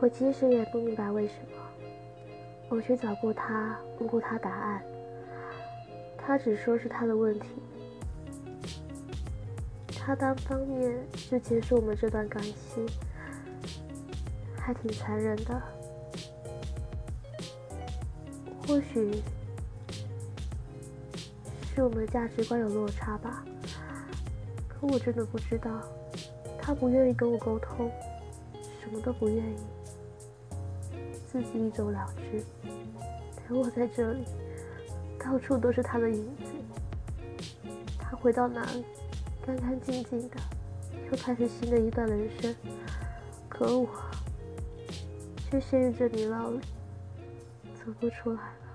我其实也不明白为什么。我去找过他，问过他答案，他只说是他的问题。他单方面就结束我们这段感情，还挺残忍的。或许是我们的价值观有落差吧，可我真的不知道，他不愿意跟我沟通，什么都不愿意，自己一走了之，留我在这里，到处都是他的影子。他回到哪里，干干净净的，又开始新的一段人生，可我却陷于这泥淖里，走不出来了。